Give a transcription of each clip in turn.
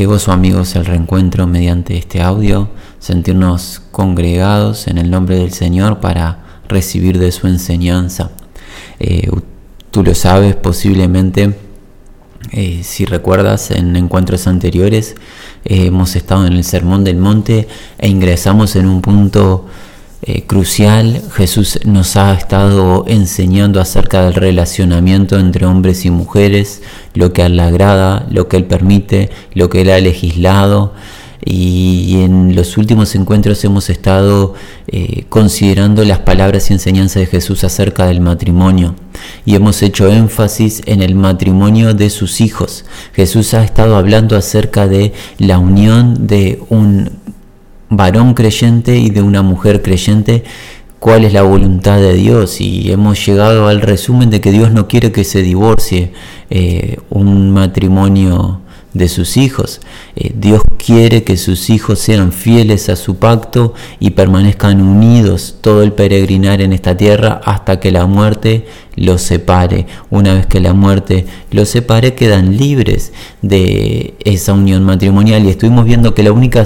Qué gozo amigos el reencuentro mediante este audio, sentirnos congregados en el nombre del Señor para recibir de su enseñanza. Eh, tú lo sabes posiblemente, eh, si recuerdas en encuentros anteriores, eh, hemos estado en el Sermón del Monte e ingresamos en un punto eh, crucial. Jesús nos ha estado enseñando acerca del relacionamiento entre hombres y mujeres, lo que a él le agrada, lo que él permite, lo que él ha legislado. Y en los últimos encuentros hemos estado eh, considerando las palabras y enseñanzas de Jesús acerca del matrimonio y hemos hecho énfasis en el matrimonio de sus hijos. Jesús ha estado hablando acerca de la unión de un varón creyente y de una mujer creyente cuál es la voluntad de Dios y hemos llegado al resumen de que Dios no quiere que se divorcie eh, un matrimonio de sus hijos. Eh, Dios quiere que sus hijos sean fieles a su pacto y permanezcan unidos todo el peregrinar en esta tierra hasta que la muerte los separe. Una vez que la muerte los separe, quedan libres de esa unión matrimonial. Y estuvimos viendo que la única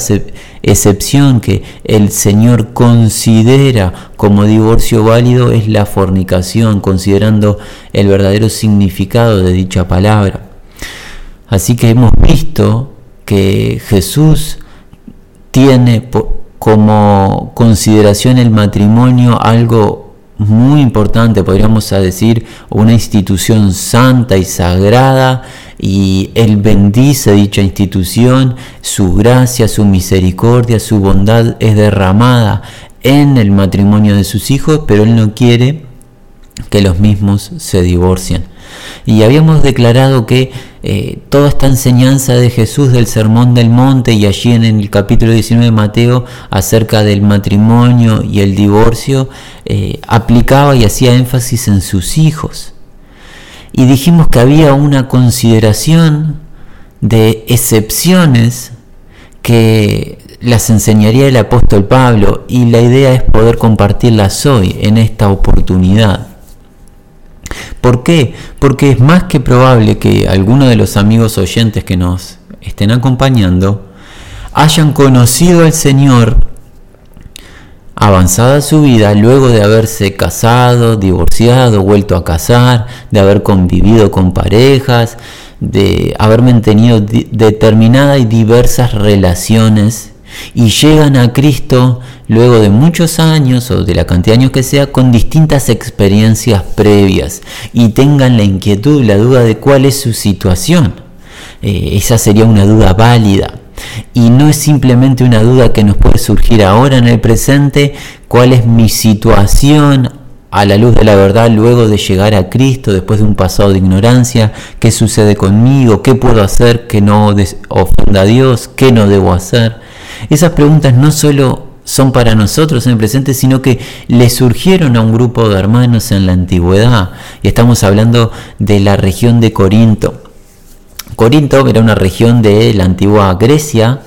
excepción que el Señor considera como divorcio válido es la fornicación, considerando el verdadero significado de dicha palabra. Así que hemos visto que Jesús tiene como consideración el matrimonio algo muy importante, podríamos decir, una institución santa y sagrada, y Él bendice dicha institución, su gracia, su misericordia, su bondad es derramada en el matrimonio de sus hijos, pero Él no quiere que los mismos se divorcien. Y habíamos declarado que eh, toda esta enseñanza de Jesús del Sermón del Monte y allí en el capítulo 19 de Mateo acerca del matrimonio y el divorcio, eh, aplicaba y hacía énfasis en sus hijos. Y dijimos que había una consideración de excepciones que las enseñaría el apóstol Pablo y la idea es poder compartirlas hoy en esta oportunidad. ¿Por qué? Porque es más que probable que algunos de los amigos oyentes que nos estén acompañando hayan conocido al Señor avanzada su vida luego de haberse casado, divorciado, vuelto a casar, de haber convivido con parejas, de haber mantenido determinadas y diversas relaciones y llegan a Cristo luego de muchos años o de la cantidad de años que sea con distintas experiencias previas y tengan la inquietud, la duda de cuál es su situación. Eh, esa sería una duda válida. Y no es simplemente una duda que nos puede surgir ahora en el presente, cuál es mi situación a la luz de la verdad luego de llegar a Cristo, después de un pasado de ignorancia, qué sucede conmigo, qué puedo hacer que no ofenda a Dios, qué no debo hacer. Esas preguntas no solo son para nosotros en el presente, sino que le surgieron a un grupo de hermanos en la antigüedad. Y estamos hablando de la región de Corinto. Corinto era una región de la antigua Grecia,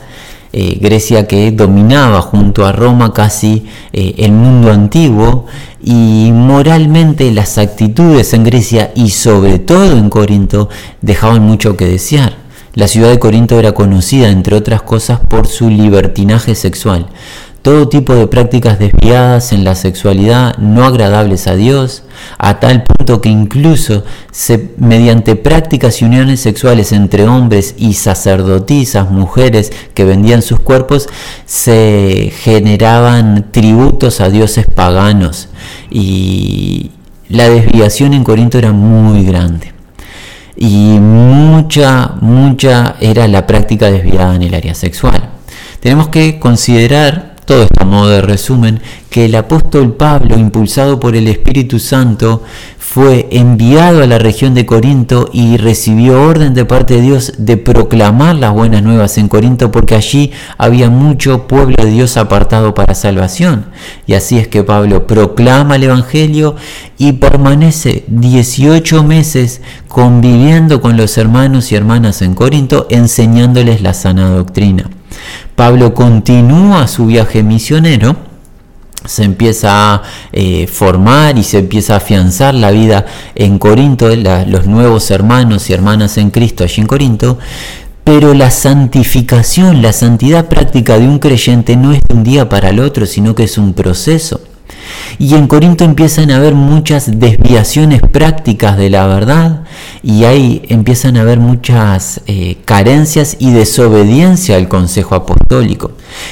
eh, Grecia que dominaba junto a Roma casi eh, el mundo antiguo y moralmente las actitudes en Grecia y sobre todo en Corinto dejaban mucho que desear. La ciudad de Corinto era conocida, entre otras cosas, por su libertinaje sexual. Todo tipo de prácticas desviadas en la sexualidad, no agradables a Dios, a tal punto que incluso mediante prácticas y uniones sexuales entre hombres y sacerdotisas, mujeres que vendían sus cuerpos, se generaban tributos a dioses paganos. Y la desviación en Corinto era muy grande y mucha, mucha era la práctica desviada en el área sexual. Tenemos que considerar, todo esto a modo de resumen, que el apóstol Pablo, impulsado por el Espíritu Santo, fue enviado a la región de Corinto y recibió orden de parte de Dios de proclamar las buenas nuevas en Corinto porque allí había mucho pueblo de Dios apartado para salvación. Y así es que Pablo proclama el Evangelio y permanece 18 meses conviviendo con los hermanos y hermanas en Corinto enseñándoles la sana doctrina. Pablo continúa su viaje misionero se empieza a eh, formar y se empieza a afianzar la vida en Corinto, los nuevos hermanos y hermanas en Cristo allí en Corinto, Pero la santificación, la santidad práctica de un creyente no es de un día para el otro, sino que es un proceso. Y en Corinto empiezan a haber muchas desviaciones prácticas de la verdad y ahí empiezan a haber muchas eh, carencias y desobediencia al consejo apostólico.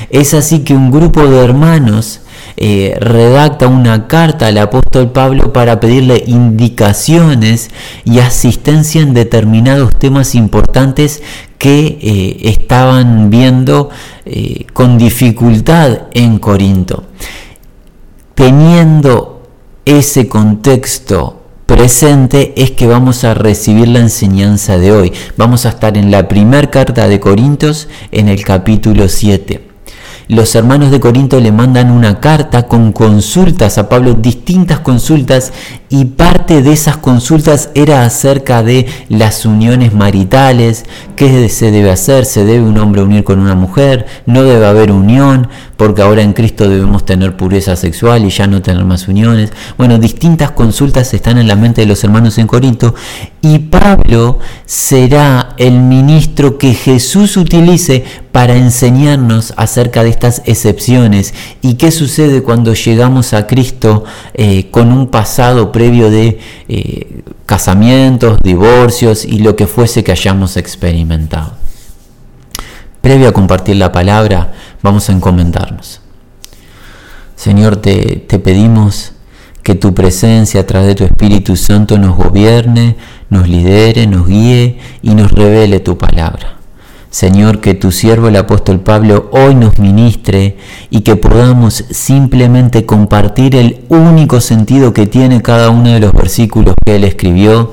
Es así que un grupo de hermanos eh, redacta una carta al apóstol Pablo para pedirle indicaciones y asistencia en determinados temas importantes que eh, estaban viendo con dificultad en Corinto teniendo ese contexto presente es que vamos a recibir la enseñanza de hoy. Vamos a estar en la primera carta de Corintios en el capítulo 7 los hermanos de Corinto le mandan una carta con consultas a Pablo, distintas consultas, y parte de esas consultas era acerca de las uniones maritales, qué se debe hacer, se debe un hombre unir con una mujer, no debe haber unión, porque ahora en Cristo debemos tener pureza sexual y ya no tener más uniones. Bueno, distintas consultas están en la mente de los hermanos en Corinto, y Pablo será el ministro que Jesús utilice para enseñarnos acerca de estas excepciones y qué sucede cuando llegamos a Cristo eh, con un pasado previo de eh, casamientos, divorcios y lo que fuese que hayamos experimentado. Previo a compartir la palabra, vamos a encomendarnos. Señor, te, te pedimos que tu presencia a través de tu Espíritu Santo nos gobierne, nos lidere, nos guíe y nos revele tu palabra. Señor, que tu siervo el apóstol Pablo hoy nos ministre y que podamos simplemente compartir el único sentido que tiene cada uno de los versículos que él escribió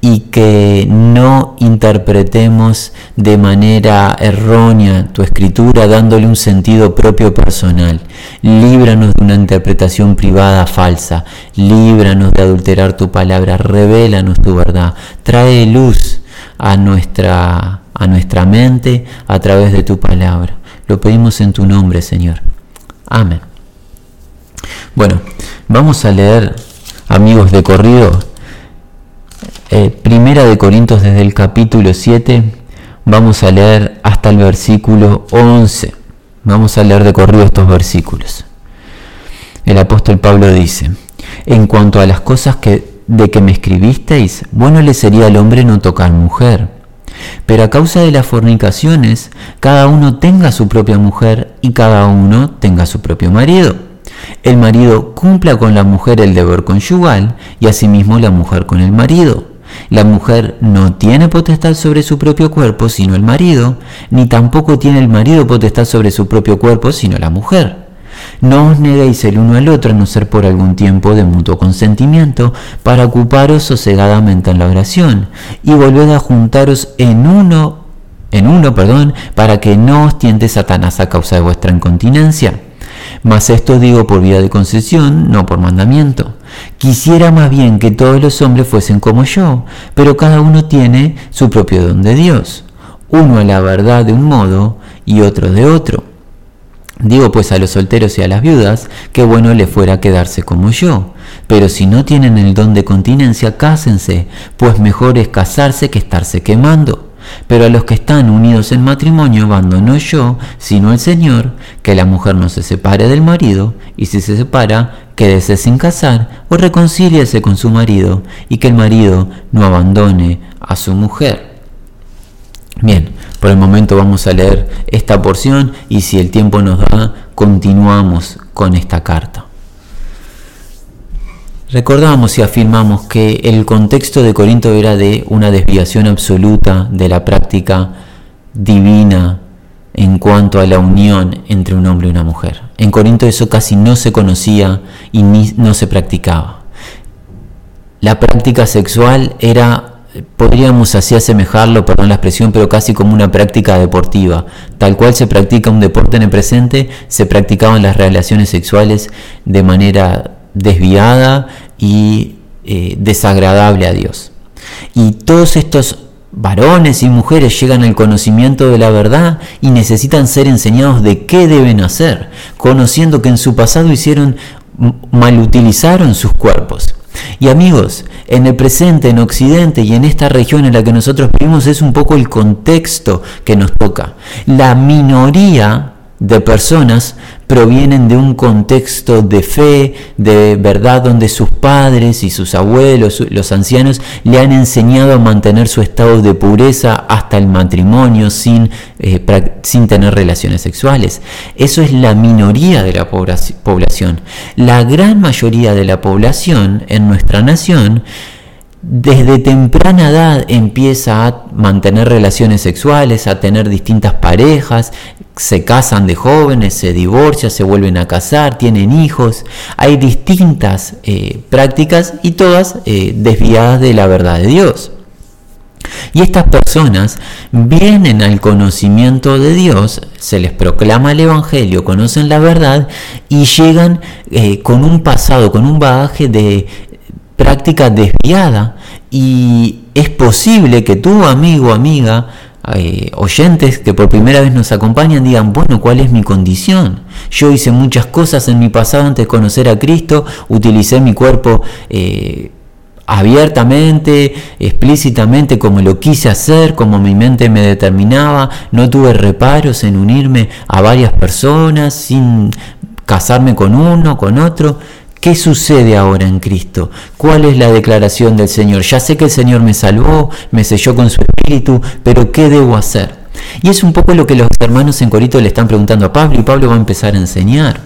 y que no interpretemos de manera errónea tu escritura dándole un sentido propio personal. Líbranos de una interpretación privada falsa, líbranos de adulterar tu palabra, revélanos tu verdad, trae luz a nuestra a nuestra mente a través de tu palabra. Lo pedimos en tu nombre, Señor. Amén. Bueno, vamos a leer, amigos de corrido, eh, Primera de Corintios desde el capítulo 7, vamos a leer hasta el versículo 11. Vamos a leer de corrido estos versículos. El apóstol Pablo dice, en cuanto a las cosas que, de que me escribisteis, bueno le sería al hombre no tocar mujer pero a causa de las fornicaciones, cada uno tenga su propia mujer y cada uno tenga su propio marido. El marido cumpla con la mujer el deber conyugal y asimismo la mujer con el marido. La mujer no tiene potestad sobre su propio cuerpo sino el marido, ni tampoco tiene el marido potestad sobre su propio cuerpo sino la mujer. No os neguéis el uno al otro a no ser por algún tiempo de mutuo consentimiento, para ocuparos sosegadamente en la oración, y volved a juntaros en uno, en uno, perdón, para que no os tiente Satanás a causa de vuestra incontinencia. Mas esto digo por vía de concesión, no por mandamiento. Quisiera más bien que todos los hombres fuesen como yo, pero cada uno tiene su propio don de Dios, uno a la verdad de un modo y otro de otro. Digo pues a los solteros y a las viudas que bueno le fuera quedarse como yo. Pero si no tienen el don de continencia, cásense, pues mejor es casarse que estarse quemando. Pero a los que están unidos en matrimonio, mando no yo, sino el Señor, que la mujer no se separe del marido, y si se separa, quédese sin casar, o reconcíliese con su marido, y que el marido no abandone a su mujer. Bien, por el momento vamos a leer esta porción y si el tiempo nos da, continuamos con esta carta. Recordamos y afirmamos que el contexto de Corinto era de una desviación absoluta de la práctica divina en cuanto a la unión entre un hombre y una mujer. En Corinto eso casi no se conocía y ni, no se practicaba. La práctica sexual era podríamos así asemejarlo, perdón la expresión, pero casi como una práctica deportiva. Tal cual se practica un deporte en el presente, se practicaban las relaciones sexuales de manera desviada y eh, desagradable a Dios. Y todos estos varones y mujeres llegan al conocimiento de la verdad y necesitan ser enseñados de qué deben hacer, conociendo que en su pasado hicieron malutilizaron sus cuerpos. Y amigos, en el presente, en Occidente y en esta región en la que nosotros vivimos es un poco el contexto que nos toca. La minoría de personas provienen de un contexto de fe, de verdad, donde sus padres y sus abuelos, los ancianos, le han enseñado a mantener su estado de pureza hasta el matrimonio sin, eh, sin tener relaciones sexuales. Eso es la minoría de la población. La gran mayoría de la población en nuestra nación desde temprana edad empieza a mantener relaciones sexuales, a tener distintas parejas, se casan de jóvenes, se divorcian, se vuelven a casar, tienen hijos. Hay distintas eh, prácticas y todas eh, desviadas de la verdad de Dios. Y estas personas vienen al conocimiento de Dios, se les proclama el Evangelio, conocen la verdad y llegan eh, con un pasado, con un bagaje de práctica desviada. Y es posible que tu amigo, amiga, eh, oyentes que por primera vez nos acompañan digan, bueno, ¿cuál es mi condición? Yo hice muchas cosas en mi pasado antes de conocer a Cristo, utilicé mi cuerpo eh, abiertamente, explícitamente, como lo quise hacer, como mi mente me determinaba, no tuve reparos en unirme a varias personas sin casarme con uno, con otro. ¿Qué sucede ahora en Cristo? ¿Cuál es la declaración del Señor? Ya sé que el Señor me salvó, me selló con su espíritu, pero ¿qué debo hacer? Y es un poco lo que los hermanos en Corito le están preguntando a Pablo y Pablo va a empezar a enseñar.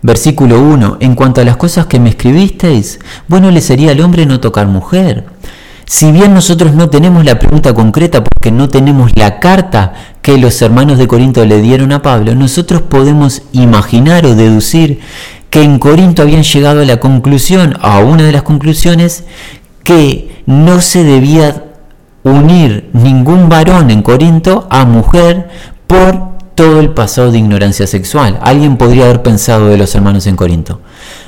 Versículo 1. En cuanto a las cosas que me escribisteis, bueno le sería al hombre no tocar mujer. Si bien nosotros no tenemos la pregunta concreta porque no tenemos la carta que los hermanos de Corinto le dieron a Pablo, nosotros podemos imaginar o deducir que en Corinto habían llegado a la conclusión, a una de las conclusiones, que no se debía unir ningún varón en Corinto a mujer por todo el pasado de ignorancia sexual. Alguien podría haber pensado de los hermanos en Corinto.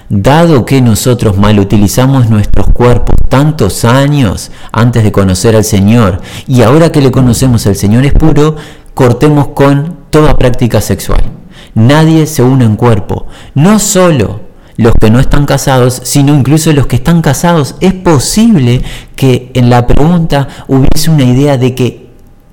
Dado que nosotros mal utilizamos nuestros cuerpos tantos años antes de conocer al Señor y ahora que le conocemos al Señor es puro, cortemos con toda práctica sexual nadie se une en cuerpo. No solo los que no están casados, sino incluso los que están casados. Es posible que en la pregunta hubiese una idea de que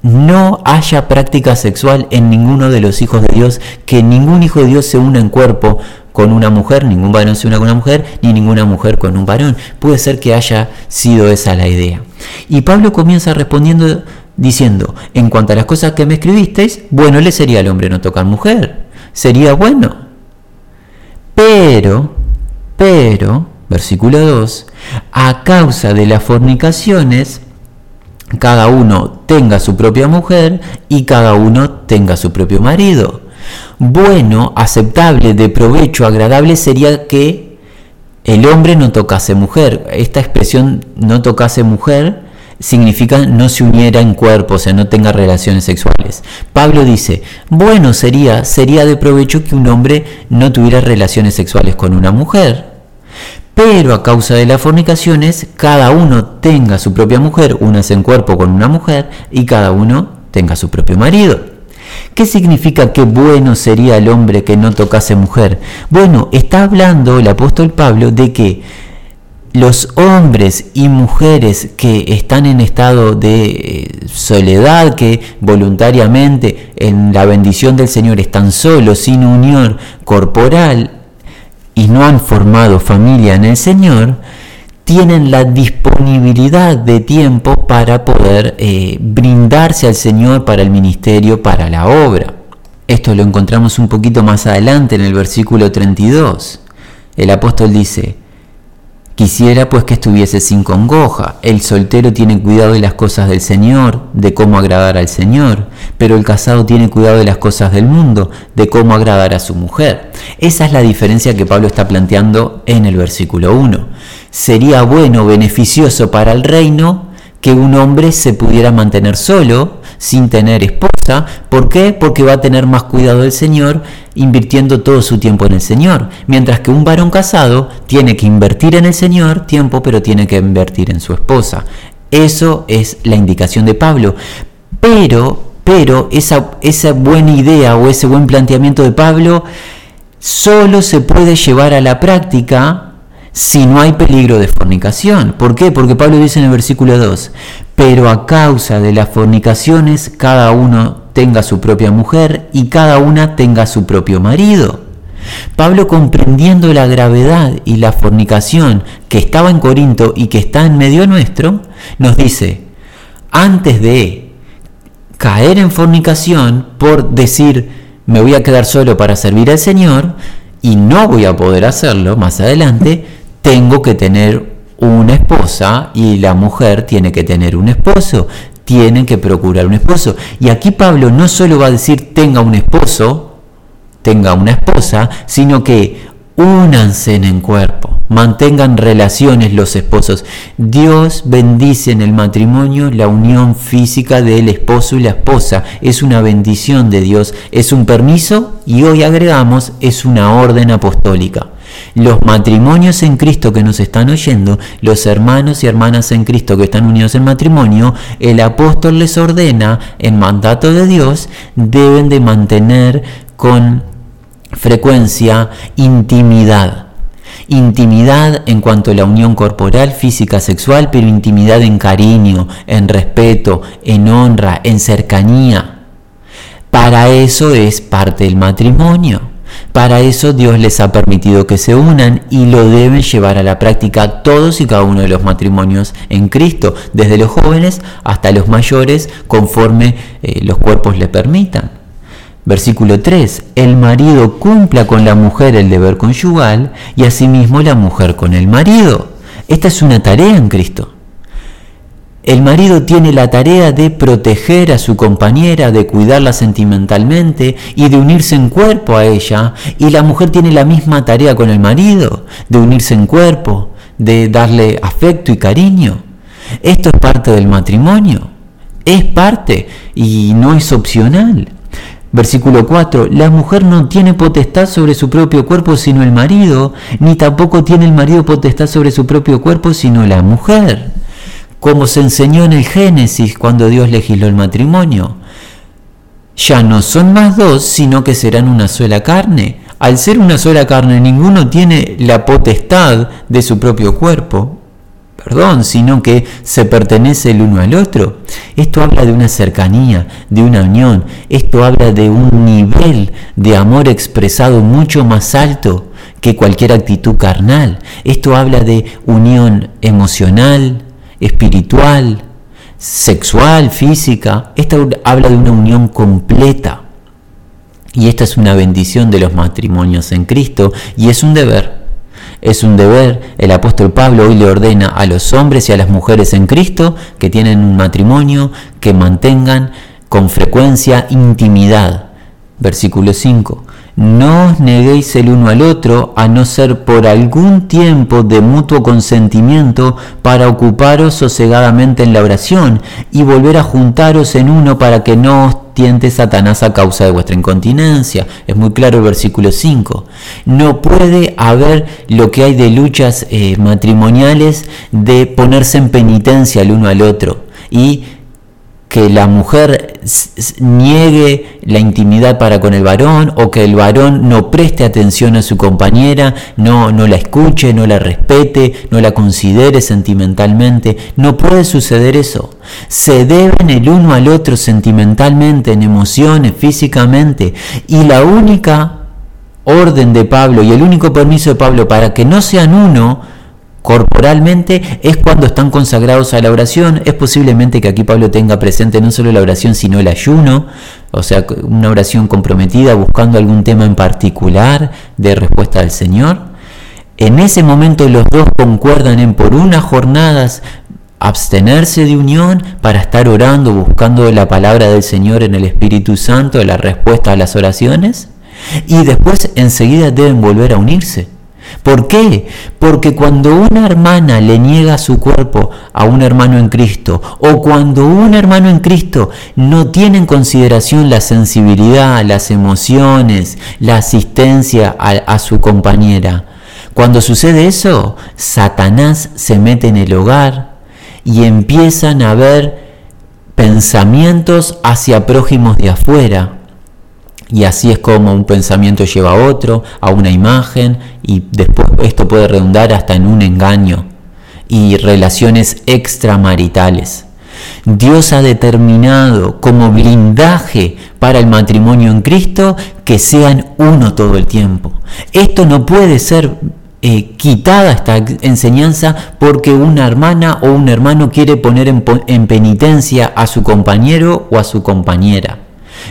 no haya práctica sexual en ninguno de los hijos de Dios, que ningún hijo de Dios se una en cuerpo con una mujer, ningún varón se una con una mujer, ni ninguna mujer con un varón. Puede ser que haya sido esa la idea. Y Pablo comienza respondiendo diciendo, en cuanto a las cosas que me escribisteis, bueno le sería al hombre no tocar mujer sería bueno. Pero, pero, versículo 2, a causa de las fornicaciones, cada uno tenga su propia mujer y cada uno tenga su propio marido. Bueno, aceptable, de provecho, agradable sería que el hombre no tocase mujer. Esta expresión no tocase mujer significa no se uniera en cuerpo, o sea, no tenga relaciones sexuales. Pablo dice, bueno sería, sería de provecho que un hombre no tuviera relaciones sexuales con una mujer, pero a causa de las fornicaciones, cada uno tenga su propia mujer, únase en cuerpo con una mujer, y cada uno tenga su propio marido. ¿Qué significa que bueno sería el hombre que no tocase mujer? Bueno, está hablando el apóstol Pablo de que los hombres y mujeres que están en estado de eh, soledad, que voluntariamente en la bendición del Señor están solos, sin unión corporal y no han formado familia en el Señor, tienen la disponibilidad de tiempo para poder eh, brindarse al Señor para el ministerio, para la obra. Esto lo encontramos un poquito más adelante en el versículo 32. El apóstol dice, Quisiera pues que estuviese sin congoja. El soltero tiene cuidado de las cosas del Señor, de cómo agradar al Señor, pero el casado tiene cuidado de las cosas del mundo, de cómo agradar a su mujer. Esa es la diferencia que Pablo está planteando en el versículo 1. Sería bueno, beneficioso para el reino que un hombre se pudiera mantener solo, sin tener esposa. ¿Por qué? Porque va a tener más cuidado del Señor invirtiendo todo su tiempo en el Señor. Mientras que un varón casado tiene que invertir en el Señor tiempo, pero tiene que invertir en su esposa. Eso es la indicación de Pablo. Pero, pero esa, esa buena idea o ese buen planteamiento de Pablo solo se puede llevar a la práctica si no hay peligro de fornicación. ¿Por qué? Porque Pablo dice en el versículo 2, pero a causa de las fornicaciones cada uno tenga su propia mujer y cada una tenga su propio marido. Pablo comprendiendo la gravedad y la fornicación que estaba en Corinto y que está en medio nuestro, nos dice, antes de caer en fornicación por decir, me voy a quedar solo para servir al Señor y no voy a poder hacerlo más adelante, tengo que tener una esposa y la mujer tiene que tener un esposo, tienen que procurar un esposo. Y aquí Pablo no solo va a decir tenga un esposo, tenga una esposa, sino que únanse en cuerpo, mantengan relaciones los esposos. Dios bendice en el matrimonio la unión física del esposo y la esposa. Es una bendición de Dios, es un permiso y hoy agregamos es una orden apostólica. Los matrimonios en Cristo que nos están oyendo, los hermanos y hermanas en Cristo que están unidos en matrimonio, el apóstol les ordena, en mandato de Dios, deben de mantener con frecuencia intimidad. Intimidad en cuanto a la unión corporal, física, sexual, pero intimidad en cariño, en respeto, en honra, en cercanía. Para eso es parte del matrimonio. Para eso Dios les ha permitido que se unan y lo deben llevar a la práctica todos y cada uno de los matrimonios en Cristo, desde los jóvenes hasta los mayores, conforme eh, los cuerpos le permitan. Versículo 3. El marido cumpla con la mujer el deber conyugal y asimismo la mujer con el marido. Esta es una tarea en Cristo. El marido tiene la tarea de proteger a su compañera, de cuidarla sentimentalmente y de unirse en cuerpo a ella. Y la mujer tiene la misma tarea con el marido, de unirse en cuerpo, de darle afecto y cariño. Esto es parte del matrimonio. Es parte y no es opcional. Versículo 4. La mujer no tiene potestad sobre su propio cuerpo sino el marido, ni tampoco tiene el marido potestad sobre su propio cuerpo sino la mujer como se enseñó en el Génesis cuando Dios legisló el matrimonio. Ya no son más dos, sino que serán una sola carne. Al ser una sola carne, ninguno tiene la potestad de su propio cuerpo, perdón, sino que se pertenece el uno al otro. Esto habla de una cercanía, de una unión, esto habla de un nivel de amor expresado mucho más alto que cualquier actitud carnal. Esto habla de unión emocional, espiritual, sexual, física. Esta habla de una unión completa. Y esta es una bendición de los matrimonios en Cristo y es un deber. Es un deber, el apóstol Pablo hoy le ordena a los hombres y a las mujeres en Cristo que tienen un matrimonio que mantengan con frecuencia intimidad. Versículo 5. No os neguéis el uno al otro, a no ser por algún tiempo de mutuo consentimiento, para ocuparos sosegadamente en la oración y volver a juntaros en uno para que no os tiente Satanás a causa de vuestra incontinencia. Es muy claro el versículo 5. No puede haber lo que hay de luchas eh, matrimoniales de ponerse en penitencia el uno al otro y que la mujer niegue la intimidad para con el varón o que el varón no preste atención a su compañera, no, no la escuche, no la respete, no la considere sentimentalmente. No puede suceder eso. Se deben el uno al otro sentimentalmente, en emociones, físicamente. Y la única orden de Pablo y el único permiso de Pablo para que no sean uno, corporalmente es cuando están consagrados a la oración. Es posiblemente que aquí Pablo tenga presente no solo la oración, sino el ayuno, o sea, una oración comprometida buscando algún tema en particular de respuesta al Señor. En ese momento los dos concuerdan en por unas jornadas abstenerse de unión para estar orando, buscando la palabra del Señor en el Espíritu Santo, la respuesta a las oraciones, y después enseguida deben volver a unirse. ¿Por qué? Porque cuando una hermana le niega su cuerpo a un hermano en Cristo, o cuando un hermano en Cristo no tiene en consideración la sensibilidad, las emociones, la asistencia a, su compañera, cuando sucede eso, Satanás se mete en el hogar y empiezan a haber pensamientos hacia prójimos de afuera Y así es como un pensamiento lleva a otro, a una imagen, y después esto puede redundar hasta en un engaño y relaciones extramaritales. Dios ha determinado como blindaje para el matrimonio en Cristo que sean uno todo el tiempo. Esto no puede ser eh, quitada esta enseñanza porque una hermana o un hermano quiere poner en, penitencia a su compañero o a su compañera.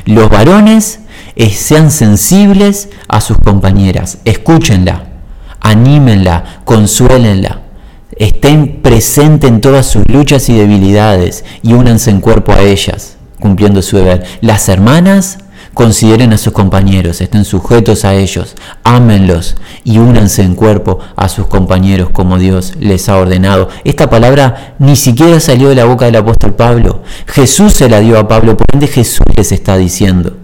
Los varones eh, sean sensibles a sus compañeras, escúchenla, anímenla, consuélenla, estén presentes en todas sus luchas y debilidades y únanse en cuerpo a ellas, cumpliendo su deber. Las hermanas Consideren a sus compañeros, estén sujetos a ellos, ámenlos y únanse en cuerpo a sus compañeros como Dios les ha ordenado. Esta palabra ni siquiera salió de la boca del apóstol Pablo. Jesús se la dio a Pablo, por ende Jesús les está diciendo.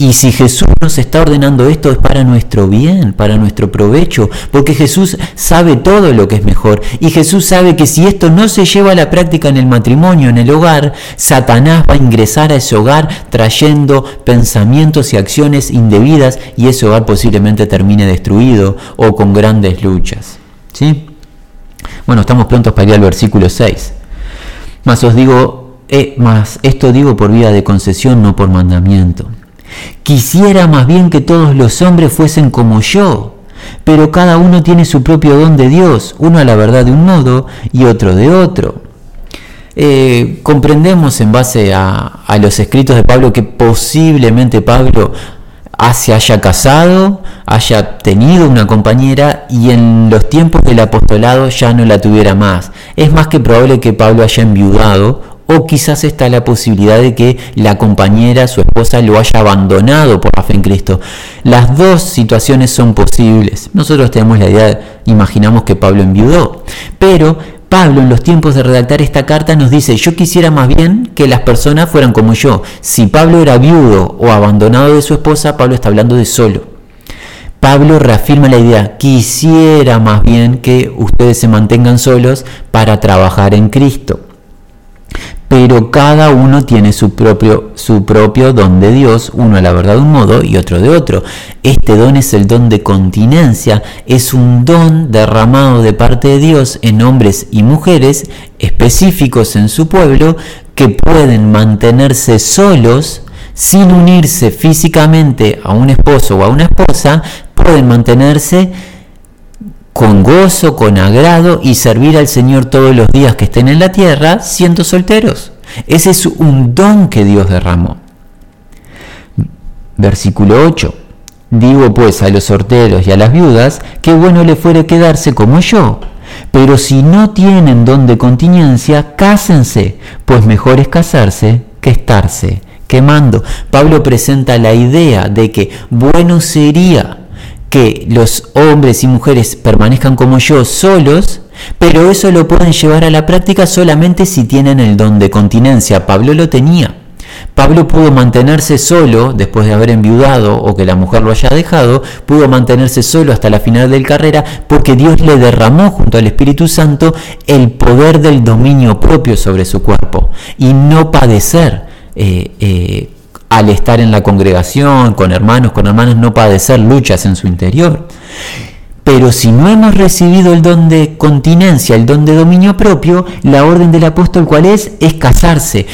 Y si Jesús nos está ordenando esto es para nuestro bien, para nuestro provecho, porque Jesús sabe todo lo que es mejor. Y Jesús sabe que si esto no se lleva a la práctica en el matrimonio, en el hogar, Satanás va a ingresar a ese hogar trayendo pensamientos y acciones indebidas y ese hogar posiblemente termine destruido o con grandes luchas. ¿Sí? Bueno, estamos prontos para ir al versículo 6. Mas os digo, eh, más esto digo por vía de concesión, no por mandamiento Quisiera más bien que todos los hombres fuesen como yo, pero cada uno tiene su propio don de Dios, uno a la verdad de un modo y otro de otro. Eh, comprendemos en base a, los escritos de Pablo que posiblemente Pablo se haya casado, haya tenido una compañera y en los tiempos del apostolado ya no la tuviera más. Es más que probable que Pablo haya enviudado o quizás está la posibilidad de que la compañera, su esposa, lo haya abandonado por la fe en Cristo. Las dos situaciones son posibles. Nosotros tenemos la idea, imaginamos que Pablo enviudó, pero Pablo en los tiempos de redactar esta carta nos dice, yo quisiera más bien que las personas fueran como yo. Si Pablo era viudo o abandonado de su esposa, Pablo está hablando de solo. Pablo reafirma la idea, quisiera más bien que ustedes se mantengan solos para trabajar en Cristo pero cada uno tiene su propio, su propio don de Dios, uno a la verdad de un modo y otro de otro. Este don es el don de continencia, es un don derramado de parte de Dios en hombres y mujeres específicos en su pueblo que pueden mantenerse solos sin unirse físicamente a un esposo o a una esposa, pueden mantenerse con gozo, con agrado y servir al Señor todos los días que estén en la tierra siendo solteros. Ese es un don que Dios derramó. Versículo 8. Digo pues a los solteros y a las viudas que bueno le fuere quedarse como yo. Pero si no tienen don de continencia, cásense, pues mejor es casarse que estarse quemando. Pablo presenta la idea de que bueno sería que los hombres y mujeres permanezcan como yo solos, pero eso lo pueden llevar a la práctica solamente si tienen el don de continencia. Pablo lo tenía. Pablo pudo mantenerse solo después de haber enviudado o que la mujer lo haya dejado, pudo mantenerse solo hasta la final de la carrera porque Dios le derramó junto al Espíritu Santo el poder del dominio propio sobre su cuerpo y no padecer eh, eh, al estar en la congregación, con hermanos, con hermanas, no padecer luchas en su interior. Pero si no hemos recibido el don de continencia, el don de dominio propio, la orden del apóstol cuál es? Es casarse,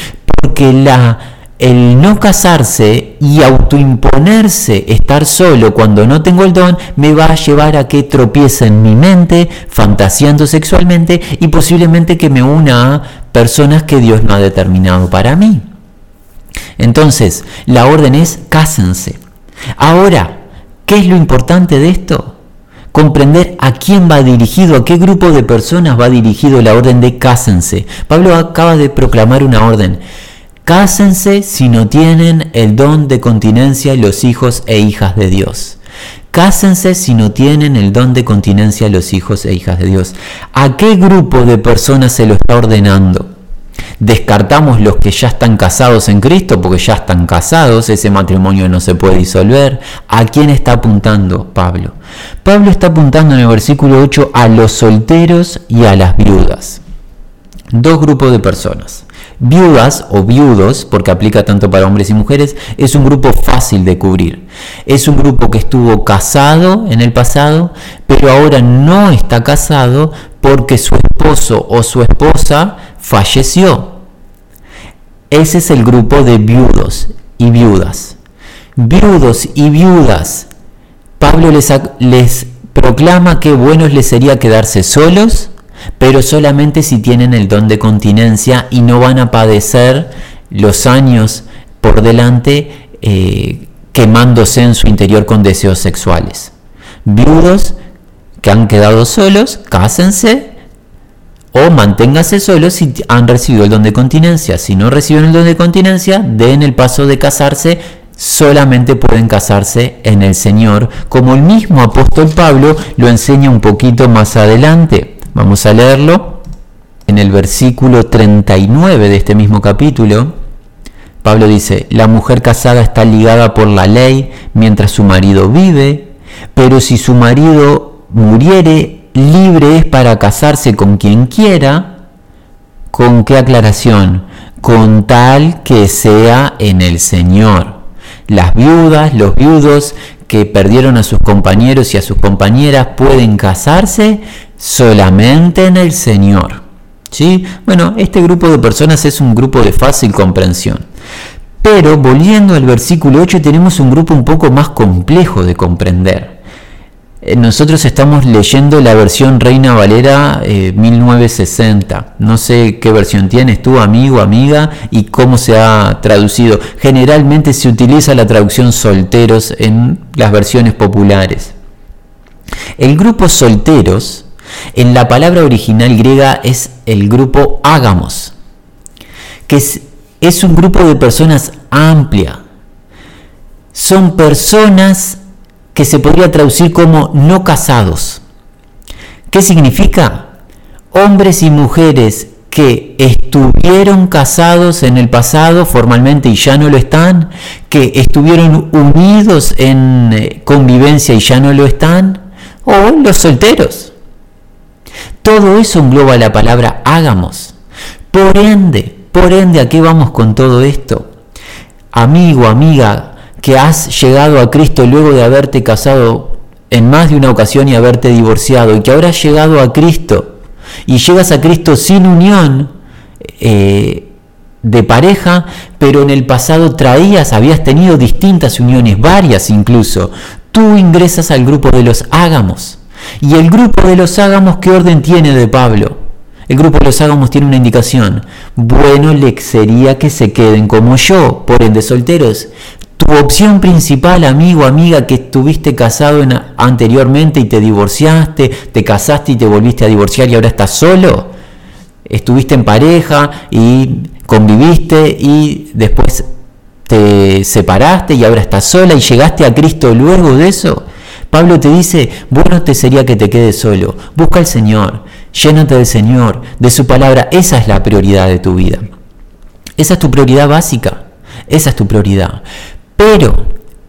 porque la, el no casarse y autoimponerse estar solo cuando no tengo el don me va a llevar a que tropiece en mi mente, fantaseando sexualmente y posiblemente que me una a personas que Dios no ha determinado para mí. Entonces, la orden es cásense. Ahora, ¿qué es lo importante de esto? Comprender a quién va dirigido, a qué grupo de personas va dirigido la orden de cásense. Pablo acaba de proclamar una orden. Cásense si no tienen el don de continencia los hijos e hijas de Dios. Cásense si no tienen el don de continencia los hijos e hijas de Dios. ¿A qué grupo de personas se lo está ordenando? Descartamos los que ya están casados en Cristo, porque ya están casados, ese matrimonio no se puede disolver. ¿A quién está apuntando Pablo? Pablo está apuntando en el versículo 8 a los solteros y a las viudas. Dos grupos de personas. Viudas o viudos, porque aplica tanto para hombres y mujeres, es un grupo fácil de cubrir. Es un grupo que estuvo casado en el pasado, pero ahora no está casado porque su esposo o su esposa falleció. Ese es el grupo de viudos y viudas. Viudos y viudas. Pablo les, les proclama que buenos les sería quedarse solos pero solamente si tienen el don de continencia y no van a padecer los años por delante eh, quemándose en su interior con deseos sexuales. Viudos que han quedado solos, cásense o manténganse solos si han recibido el don de continencia. Si no reciben el don de continencia, den el paso de casarse solamente pueden casarse en el Señor, como el mismo apóstol Pablo lo enseña un poquito más adelante. Vamos a leerlo en el versículo 39 de este mismo capítulo. Pablo dice, la mujer casada está ligada por la ley mientras su marido vive, pero si su marido muriere, libre es para casarse con quien quiera. ¿Con qué aclaración? Con tal que sea en el Señor. Las viudas, los viudos que perdieron a sus compañeros y a sus compañeras pueden casarse solamente en el Señor. ¿Sí? Bueno, este grupo de personas es un grupo de fácil comprensión. Pero volviendo al versículo 8 tenemos un grupo un poco más complejo de comprender. Eh, nosotros estamos leyendo la versión Reina Valera 1960. Eh, no sé qué versión tienes tú, amigo, amiga, y cómo se ha traducido. Generalmente se utiliza la traducción solteros en las versiones populares. El grupo solteros en la palabra original griega es el grupo ágamos, que es, un grupo de personas amplia. Son personas que se podría traducir como no casados. ¿Qué significa? Hombres y mujeres que estuvieron casados en el pasado formalmente y ya no lo están, que estuvieron unidos en eh, convivencia y ya no lo están, o los solteros. Todo eso engloba la palabra hagamos. Por ende, por ende, ¿a qué vamos con todo esto? Amigo, amiga, que has llegado a Cristo luego de haberte casado en más de una ocasión y haberte divorciado, y que ahora has llegado a Cristo, y llegas a Cristo sin unión eh, de pareja, pero en el pasado traías, habías tenido distintas uniones, varias incluso, tú ingresas al grupo de los ágamos. Y el grupo de los ágamos, ¿qué orden tiene de Pablo? El grupo de los ágamos tiene una indicación. Bueno le sería que se queden como yo, por ende solteros. Tu opción principal, amigo, amiga, que estuviste casado anteriormente y te divorciaste, te casaste y te volviste a divorciar y ahora estás solo. Estuviste en pareja y conviviste y después te separaste y ahora estás sola y llegaste a Cristo luego de eso. Pablo te dice, bueno te sería que te quedes solo, busca al Señor, llénate del Señor, de su palabra, esa es la prioridad de tu vida. Esa es tu prioridad básica, esa es tu prioridad. Pero,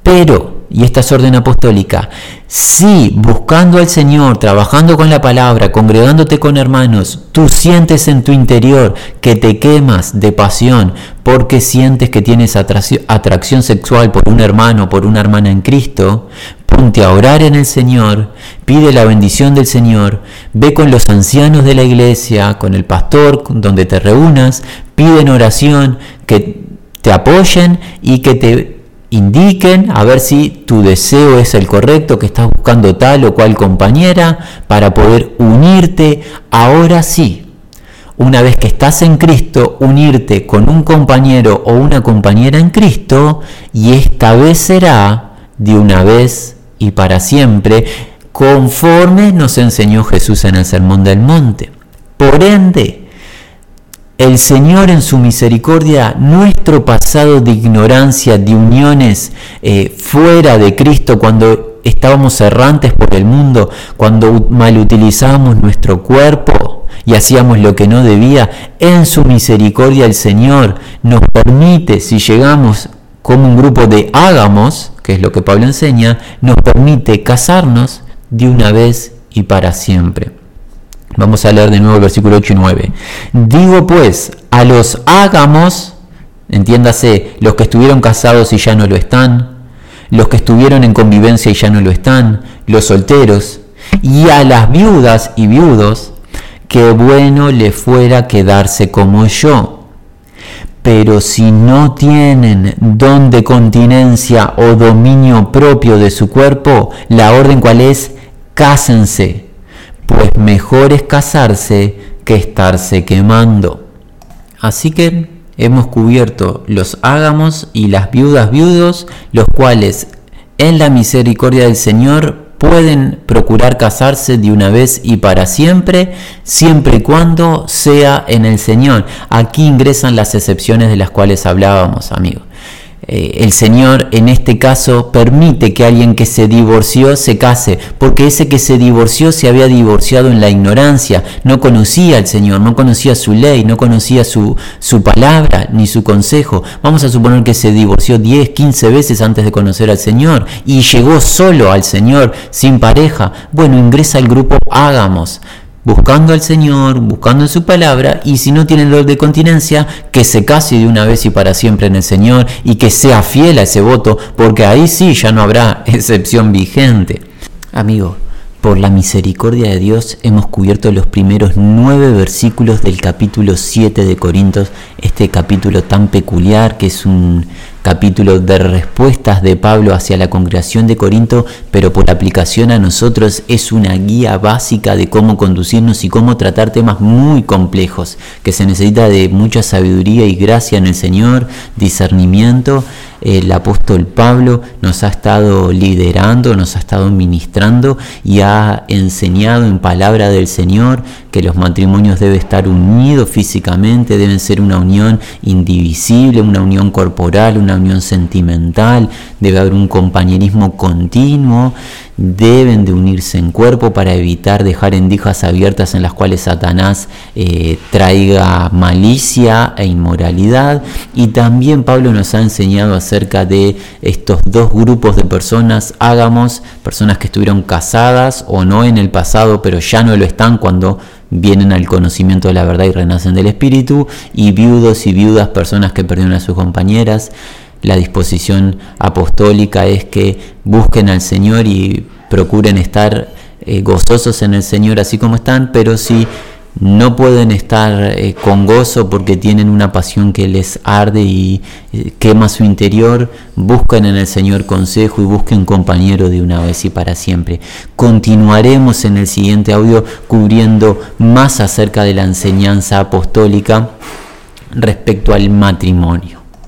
pero, y esta es orden apostólica, si buscando al Señor, trabajando con la palabra, congregándote con hermanos, tú sientes en tu interior que te quemas de pasión porque sientes que tienes atracción sexual por un hermano, por una hermana en Cristo, ponte a orar en el Señor, pide la bendición del Señor, ve con los ancianos de la iglesia, con el pastor donde te reúnas, pide en oración que te apoyen y que te indiquen a ver si tu deseo es el correcto, que estás buscando tal o cual compañera para poder unirte ahora sí. Una vez que estás en Cristo, unirte con un compañero o una compañera en Cristo y esta vez será de una vez y para siempre, conforme nos enseñó Jesús en el Sermón del Monte. Por ende, el Señor en su misericordia, nuestro pasado de ignorancia, de uniones eh, fuera de Cristo, cuando estábamos errantes por el mundo, cuando mal utilizábamos nuestro cuerpo y hacíamos lo que no debía, en su misericordia el Señor nos permite, si llegamos como un grupo de ágamos, que es lo que Pablo enseña, nos permite casarnos de una vez y para siempre. Vamos a leer de nuevo el versículo 8 y 9. Digo pues, a los ágamos, entiéndase, los que estuvieron casados y ya no lo están, los que estuvieron en convivencia y ya no lo están, los solteros, y a las viudas y viudos, que bueno le fuera quedarse como yo. Pero si no tienen don de continencia o dominio propio de su cuerpo, la orden cual es, cásense, pues mejor es casarse que estarse quemando. Así que hemos cubierto los ágamos y las viudas viudos, los cuales en la misericordia del Señor pueden procurar casarse de una vez y para siempre, siempre y cuando sea en el Señor. Aquí ingresan las excepciones de las cuales hablábamos, amigos. Eh, el Señor en este caso permite que alguien que se divorció se case, porque ese que se divorció se había divorciado en la ignorancia, no conocía al Señor, no conocía su ley, no conocía su, su palabra ni su consejo. Vamos a suponer que se divorció 10, 15 veces antes de conocer al Señor y llegó solo al Señor, sin pareja. Bueno, ingresa al grupo Hágamos buscando al Señor, buscando en su palabra, y si no tiene dolor de continencia, que se case de una vez y para siempre en el Señor y que sea fiel a ese voto, porque ahí sí ya no habrá excepción vigente. Amigo, por la misericordia de Dios hemos cubierto los primeros nueve versículos del capítulo 7 de Corintios, este capítulo tan peculiar que es un capítulo de respuestas de Pablo hacia la congregación de Corinto, pero por aplicación a nosotros es una guía básica de cómo conducirnos y cómo tratar temas muy complejos, que se necesita de mucha sabiduría y gracia en el Señor, discernimiento. El apóstol Pablo nos ha estado liderando, nos ha estado ministrando y ha enseñado en palabra del Señor que los matrimonios deben estar unidos físicamente, deben ser una unión indivisible, una unión corporal, una unión sentimental, debe haber un compañerismo continuo, deben de unirse en cuerpo para evitar dejar endijas abiertas en las cuales Satanás eh, traiga malicia e inmoralidad. Y también Pablo nos ha enseñado acerca de estos dos grupos de personas, hagamos, personas que estuvieron casadas o no en el pasado, pero ya no lo están cuando vienen al conocimiento de la verdad y renacen del Espíritu, y viudos y viudas, personas que perdieron a sus compañeras. La disposición apostólica es que busquen al Señor y procuren estar eh, gozosos en el Señor así como están, pero si no pueden estar eh, con gozo porque tienen una pasión que les arde y eh, quema su interior, busquen en el Señor consejo y busquen compañero de una vez y para siempre. Continuaremos en el siguiente audio cubriendo más acerca de la enseñanza apostólica respecto al matrimonio.